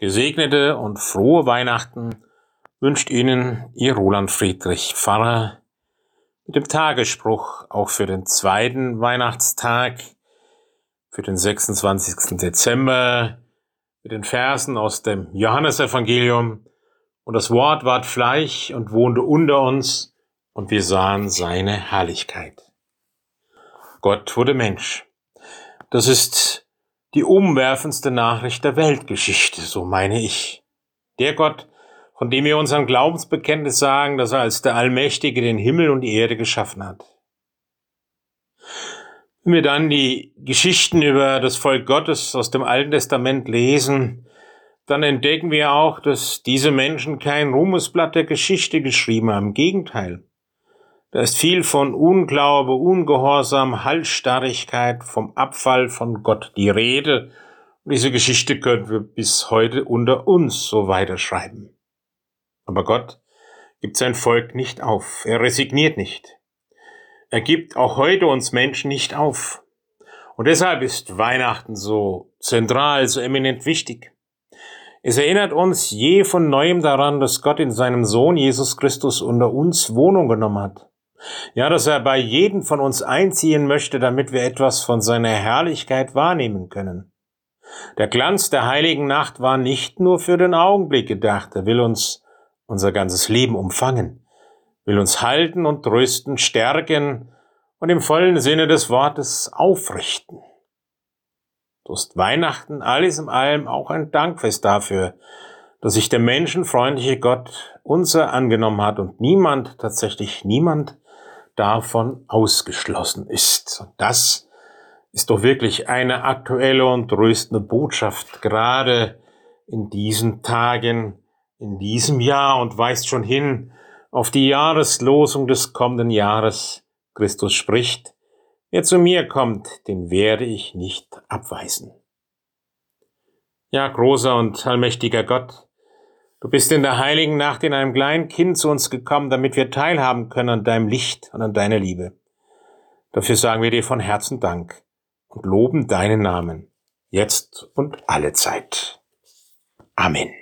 Gesegnete und frohe Weihnachten wünscht Ihnen Ihr Roland Friedrich Pfarrer mit dem Tagesspruch auch für den zweiten Weihnachtstag, für den 26. Dezember, mit den Versen aus dem Johannesevangelium. Und das Wort ward Fleisch und wohnte unter uns, und wir sahen seine Herrlichkeit. Gott wurde Mensch. Das ist die umwerfendste Nachricht der Weltgeschichte, so meine ich. Der Gott, von dem wir unseren Glaubensbekenntnis sagen, dass er als der Allmächtige den Himmel und die Erde geschaffen hat. Wenn wir dann die Geschichten über das Volk Gottes aus dem Alten Testament lesen, dann entdecken wir auch, dass diese Menschen kein Ruhmesblatt der Geschichte geschrieben haben. Im Gegenteil. Da ist viel von Unglaube, Ungehorsam, Halsstarrigkeit, vom Abfall von Gott die Rede. Und diese Geschichte können wir bis heute unter uns so weiterschreiben. Aber Gott gibt sein Volk nicht auf. Er resigniert nicht. Er gibt auch heute uns Menschen nicht auf. Und deshalb ist Weihnachten so zentral, so eminent wichtig. Es erinnert uns je von neuem daran, dass Gott in seinem Sohn Jesus Christus unter uns Wohnung genommen hat. Ja, dass er bei jedem von uns einziehen möchte, damit wir etwas von seiner Herrlichkeit wahrnehmen können. Der Glanz der heiligen Nacht war nicht nur für den Augenblick gedacht, er will uns unser ganzes Leben umfangen, will uns halten und trösten, stärken und im vollen Sinne des Wortes aufrichten. So ist Weihnachten alles in allem auch ein Dankfest dafür, dass sich der menschenfreundliche Gott unser angenommen hat und niemand, tatsächlich niemand, davon ausgeschlossen ist. Das ist doch wirklich eine aktuelle und tröstende Botschaft, gerade in diesen Tagen, in diesem Jahr und weist schon hin auf die Jahreslosung des kommenden Jahres. Christus spricht, wer zu mir kommt, den werde ich nicht abweisen. Ja, großer und allmächtiger Gott, Du bist in der heiligen Nacht in einem kleinen Kind zu uns gekommen, damit wir teilhaben können an deinem Licht und an deiner Liebe. Dafür sagen wir dir von Herzen Dank und loben deinen Namen, jetzt und alle Zeit. Amen.